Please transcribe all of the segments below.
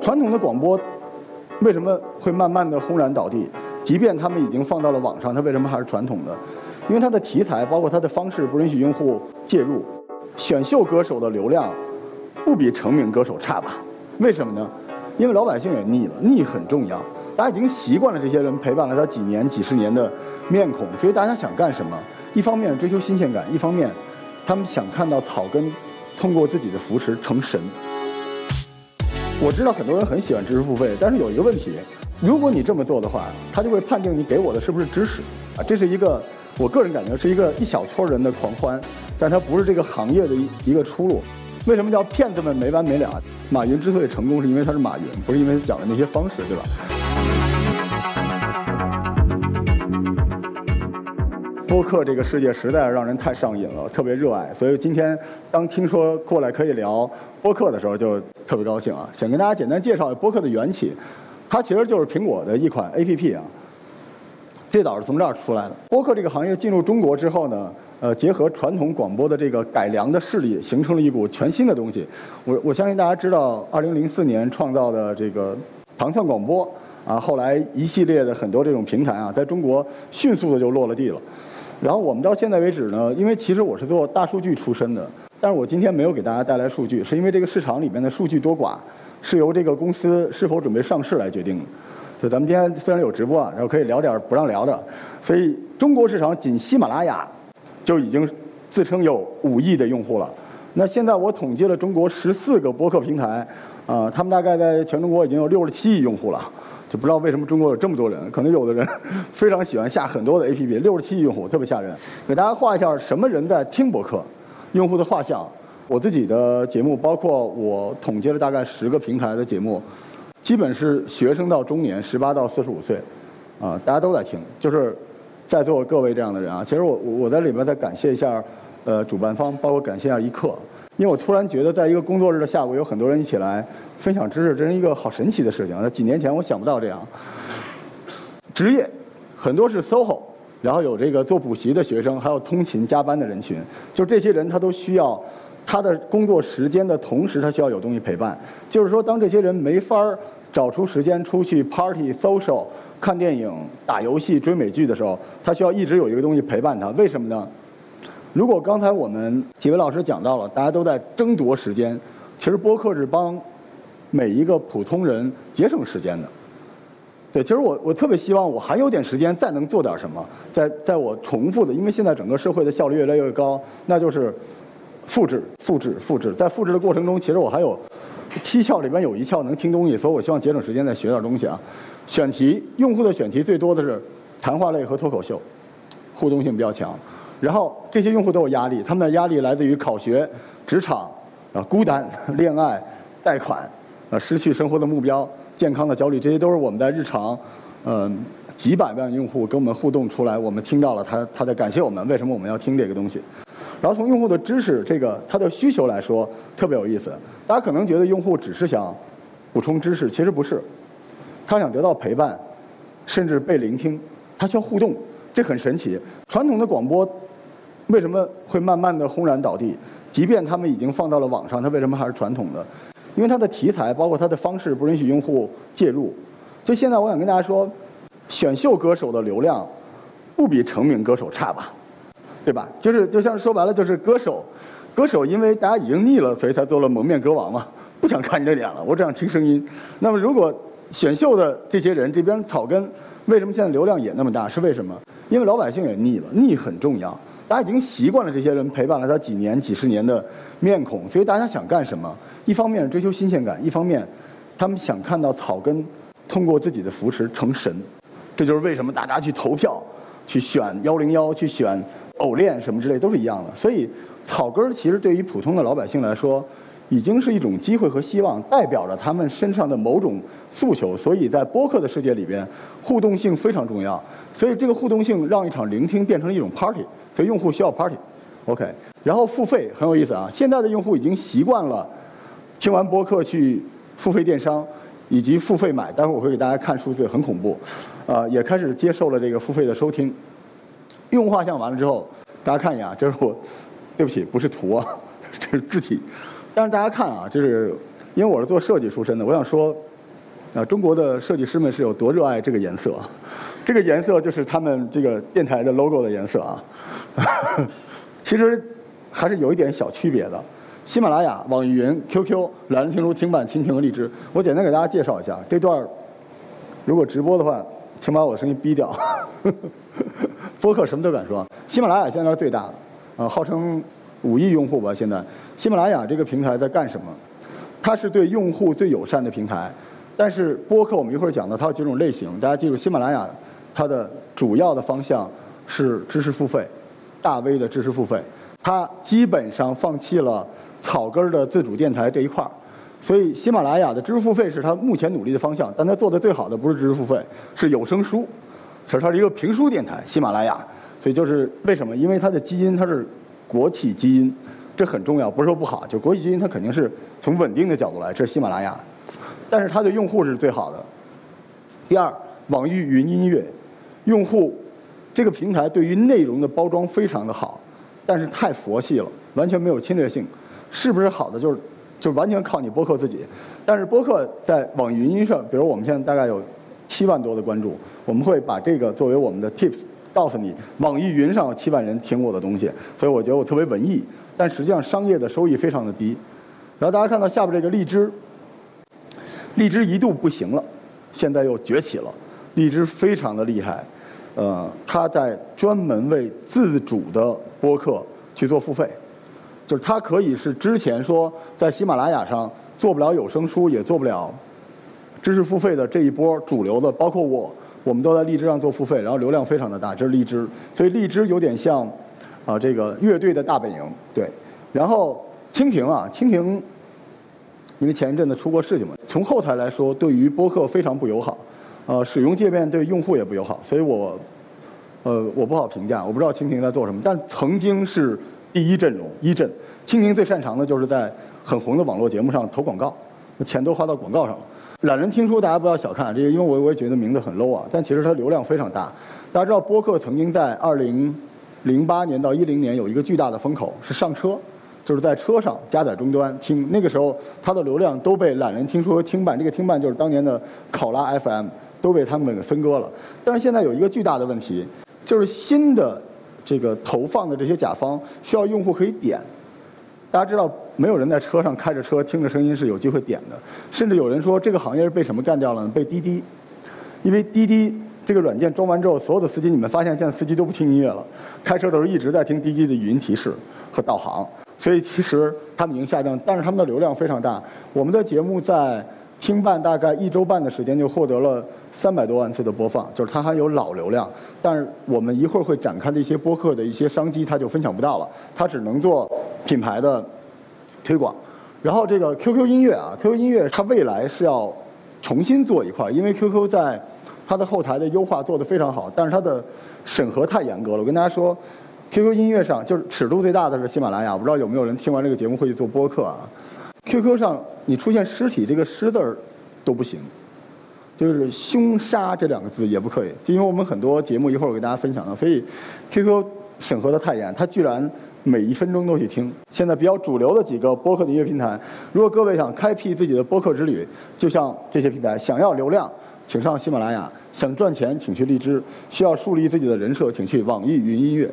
传统的广播为什么会慢慢的轰然倒地？即便他们已经放到了网上，它为什么还是传统的？因为它的题材包括它的方式不允许用户介入。选秀歌手的流量不比成名歌手差吧？为什么呢？因为老百姓也腻了，腻很重要。大家已经习惯了这些人陪伴了他几年、几十年的面孔，所以大家想干什么？一方面追求新鲜感，一方面他们想看到草根通过自己的扶持成神。我知道很多人很喜欢知识付费，但是有一个问题，如果你这么做的话，他就会判定你给我的是不是知识啊？这是一个我个人感觉是一个一小撮人的狂欢，但它不是这个行业的一一个出路。为什么叫骗子们没完没了？马云之所以成功，是因为他是马云，不是因为讲的那些方式，对吧？播客这个世界实在让人太上瘾了，特别热爱。所以今天当听说过来可以聊播客的时候，就特别高兴啊！想跟大家简单介绍播客的缘起，它其实就是苹果的一款 APP 啊。最早是从这儿出来的。播客这个行业进入中国之后呢，呃，结合传统广播的这个改良的势力，形成了一股全新的东西。我我相信大家知道，二零零四年创造的这个糖蒜广播啊，后来一系列的很多这种平台啊，在中国迅速的就落了地了。然后我们到现在为止呢，因为其实我是做大数据出身的，但是我今天没有给大家带来数据，是因为这个市场里面的数据多寡是由这个公司是否准备上市来决定的。就咱们今天虽然有直播啊，然后可以聊点不让聊的，所以中国市场仅喜马拉雅就已经自称有五亿的用户了。那现在我统计了中国十四个播客平台，啊，他们大概在全中国已经有六十七亿用户了。就不知道为什么中国有这么多人，可能有的人 非常喜欢下很多的 APP，六十七亿用户特别吓人。给大家画一下什么人在听博客，用户的画像。我自己的节目，包括我统计了大概十个平台的节目，基本是学生到中年，十八到四十五岁，啊，大家都在听。就是在座各位这样的人啊，其实我我在里面再感谢一下，呃，主办方，包括感谢一下一刻。因为我突然觉得，在一个工作日的下午，有很多人一起来分享知识，这是一个好神奇的事情。那几年前我想不到这样。职业很多是 SOHO，然后有这个做补习的学生，还有通勤加班的人群，就这些人他都需要他的工作时间的同时，他需要有东西陪伴。就是说，当这些人没法找出时间出去 party、social、看电影、打游戏、追美剧的时候，他需要一直有一个东西陪伴他。为什么呢？如果刚才我们几位老师讲到了，大家都在争夺时间，其实播客是帮每一个普通人节省时间的。对，其实我我特别希望我还有点时间，再能做点什么，在在我重复的，因为现在整个社会的效率越来越高，那就是复制、复制、复制。在复制的过程中，其实我还有七窍里边有一窍能听东西，所以我希望节省时间再学点东西啊。选题，用户的选题最多的是谈话类和脱口秀，互动性比较强。然后这些用户都有压力，他们的压力来自于考学、职场、啊孤单、恋爱、贷款、啊失去生活的目标、健康的焦虑，这些都是我们在日常，嗯几百万用户跟我们互动出来，我们听到了他他在感谢我们，为什么我们要听这个东西？然后从用户的知识这个他的需求来说，特别有意思。大家可能觉得用户只是想补充知识，其实不是，他想得到陪伴，甚至被聆听，他需要互动，这很神奇。传统的广播。为什么会慢慢的轰然倒地？即便他们已经放到了网上，它为什么还是传统的？因为它的题材，包括它的方式，不允许用户介入。所以现在我想跟大家说，选秀歌手的流量不比成名歌手差吧？对吧？就是就像说白了，就是歌手，歌手因为大家已经腻了，所以才做了蒙面歌王嘛，不想看你的脸了，我只想听声音。那么如果选秀的这些人这边草根，为什么现在流量也那么大？是为什么？因为老百姓也腻了，腻很重要。大家已经习惯了这些人陪伴了他几年、几十年的面孔，所以大家想干什么？一方面追求新鲜感，一方面他们想看到草根通过自己的扶持成神。这就是为什么大家去投票、去选幺零幺、去选偶练什么之类都是一样的。所以草根其实对于普通的老百姓来说，已经是一种机会和希望，代表着他们身上的某种诉求。所以在播客的世界里边，互动性非常重要。所以这个互动性让一场聆听变成了一种 party。所以用户需要 party，OK，然后付费很有意思啊。现在的用户已经习惯了听完播客去付费电商，以及付费买，待会儿我会给大家看数字，很恐怖，啊，也开始接受了这个付费的收听。用户画像完了之后，大家看一眼啊，这是我，对不起，不是图啊，这是字体。但是大家看啊，就是因为我是做设计出身的，我想说，啊，中国的设计师们是有多热爱这个颜色，这个颜色就是他们这个电台的 logo 的颜色啊。其实还是有一点小区别的。喜马拉雅、网易云、QQ、懒人听书、听伴、蜻蜓和荔枝，我简单给大家介绍一下。这段如果直播的话，请把我的声音逼掉。播客什么都敢说。喜马拉雅现在是最大的，啊，号称五亿用户吧。现在，喜马拉雅这个平台在干什么？它是对用户最友善的平台。但是播客我们一会儿讲到，它有几种类型。大家记住，喜马拉雅它的主要的方向是知识付费，大 V 的知识付费。它基本上放弃了。草根的自主电台这一块儿，所以喜马拉雅的知识付费是它目前努力的方向。但它做的最好的不是知识付费，是有声书。其实它是一个评书电台，喜马拉雅。所以就是为什么？因为它的基因它是国企基因，这很重要。不是说不好，就国企基因它肯定是从稳定的角度来，这是喜马拉雅。但是它的用户是最好的。第二，网易云音乐，用户这个平台对于内容的包装非常的好，但是太佛系了，完全没有侵略性。是不是好的，就是就完全靠你播客自己。但是播客在网易云音上，比如我们现在大概有七万多的关注，我们会把这个作为我们的 tips，告诉你网易云上有七万人听我的东西，所以我觉得我特别文艺。但实际上商业的收益非常的低。然后大家看到下边这个荔枝，荔枝一度不行了，现在又崛起了。荔枝非常的厉害，呃，它在专门为自主的播客去做付费。就是它可以是之前说在喜马拉雅上做不了有声书，也做不了知识付费的这一波主流的，包括我，我们都在荔枝上做付费，然后流量非常的大，这是荔枝。所以荔枝有点像啊这个乐队的大本营，对。然后蜻蜓啊，蜻蜓，因为前一阵子出过事情嘛，从后台来说，对于播客非常不友好，呃，使用界面对用户也不友好，所以我呃我不好评价，我不知道蜻蜓在做什么，但曾经是。第一阵容一阵，蜻蜓最擅长的就是在很红的网络节目上投广告，钱都花到广告上了。懒人听书大家不要小看这个，因为我我也觉得名字很 low 啊，但其实它流量非常大。大家知道播客曾经在二零零八年到一零年有一个巨大的风口，是上车，就是在车上加载终端听，那个时候它的流量都被懒人听书和听伴，这个听伴就是当年的考拉 FM，都被他们给分割了。但是现在有一个巨大的问题，就是新的。这个投放的这些甲方需要用户可以点，大家知道没有人在车上开着车听着声音是有机会点的，甚至有人说这个行业是被什么干掉了？被滴滴，因为滴滴这个软件装完之后，所有的司机你们发现现在司机都不听音乐了，开车的时候一直在听滴滴的语音提示和导航，所以其实他们已经下降，但是他们的流量非常大。我们的节目在听半大概一周半的时间就获得了。三百多万次的播放，就是它还有老流量，但是我们一会儿会展开的一些播客的一些商机，它就分享不到了，它只能做品牌的推广。然后这个 QQ 音乐啊，QQ 音乐它未来是要重新做一块儿，因为 QQ 在它的后台的优化做得非常好，但是它的审核太严格了。我跟大家说，QQ 音乐上就是尺度最大的是喜马拉雅，不知道有没有人听完这个节目会去做播客啊？QQ 上你出现尸体这个尸字儿都不行。就是凶杀这两个字也不可以，就因为我们很多节目一会儿我给大家分享了，所以 QQ 审核的太严，它居然每一分钟都去听。现在比较主流的几个播客的音乐平台，如果各位想开辟自己的播客之旅，就像这些平台，想要流量，请上喜马拉雅；想赚钱，请去荔枝；需要树立自己的人设，请去网易云音乐。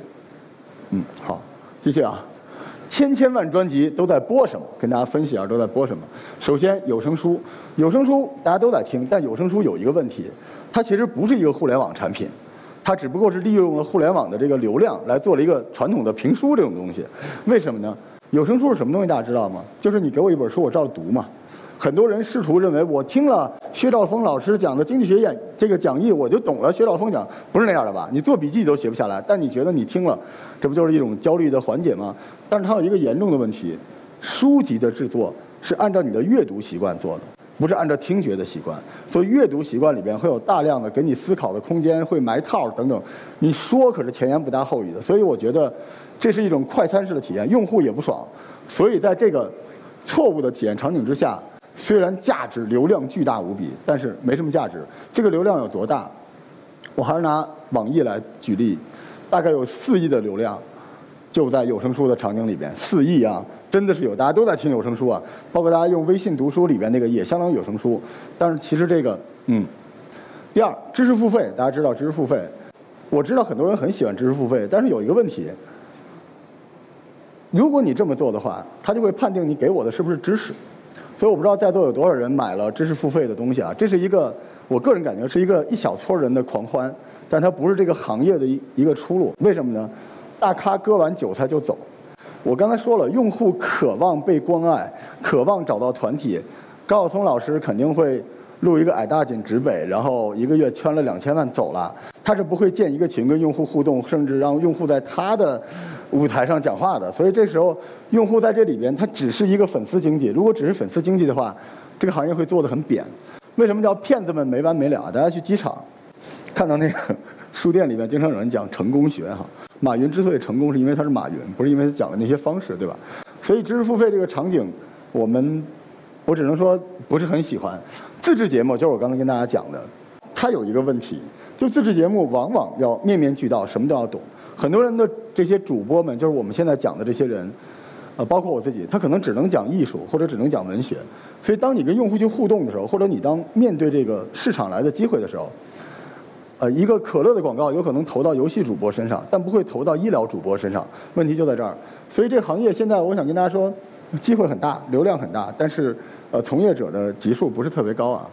嗯，好，谢谢啊。千千万专辑都在播什么？跟大家分析一下都在播什么。首先，有声书，有声书大家都在听，但有声书有一个问题，它其实不是一个互联网产品，它只不过是利用了互联网的这个流量来做了一个传统的评书这种东西。为什么呢？有声书是什么东西？大家知道吗？就是你给我一本书，我照着读嘛。很多人试图认为，我听了薛兆丰老师讲的经济学演这个讲义，我就懂了。薛兆丰讲不是那样的吧？你做笔记都写不下来，但你觉得你听了，这不就是一种焦虑的缓解吗？但是它有一个严重的问题，书籍的制作是按照你的阅读习惯做的，不是按照听觉的习惯。所以阅读习惯里边会有大量的给你思考的空间，会埋套等等。你说可是前言不搭后语的，所以我觉得这是一种快餐式的体验，用户也不爽。所以在这个错误的体验场景之下。虽然价值流量巨大无比，但是没什么价值。这个流量有多大？我还是拿网易来举例，大概有四亿的流量，就在有声书的场景里边。四亿啊，真的是有，大家都在听有声书啊。包括大家用微信读书里边那个也相当于有声书。但是其实这个，嗯。第二，知识付费，大家知道知识付费，我知道很多人很喜欢知识付费，但是有一个问题，如果你这么做的话，他就会判定你给我的是不是知识。所以我不知道在座有多少人买了知识付费的东西啊？这是一个，我个人感觉是一个一小撮人的狂欢，但它不是这个行业的一一个出路。为什么呢？大咖割完韭菜就走。我刚才说了，用户渴望被关爱，渴望找到团体。高晓松老师肯定会录一个矮大紧直北，然后一个月圈了两千万走了。他是不会建一个群跟用户互动，甚至让用户在他的。舞台上讲话的，所以这时候用户在这里边，他只是一个粉丝经济。如果只是粉丝经济的话，这个行业会做的很扁。为什么叫骗子们没完没了？大家去机场看到那个 书店里面，经常有人讲成功学哈。马云之所以成功，是因为他是马云，不是因为他讲的那些方式，对吧？所以知识付费这个场景，我们我只能说不是很喜欢。自制节目就是我刚才跟大家讲的，它有一个问题，就自制节目往往要面面俱到，什么都要懂。很多人的这些主播们，就是我们现在讲的这些人，呃，包括我自己，他可能只能讲艺术，或者只能讲文学。所以，当你跟用户去互动的时候，或者你当面对这个市场来的机会的时候，呃，一个可乐的广告有可能投到游戏主播身上，但不会投到医疗主播身上。问题就在这儿。所以，这行业现在我想跟大家说，机会很大，流量很大，但是呃，从业者的级数不是特别高啊。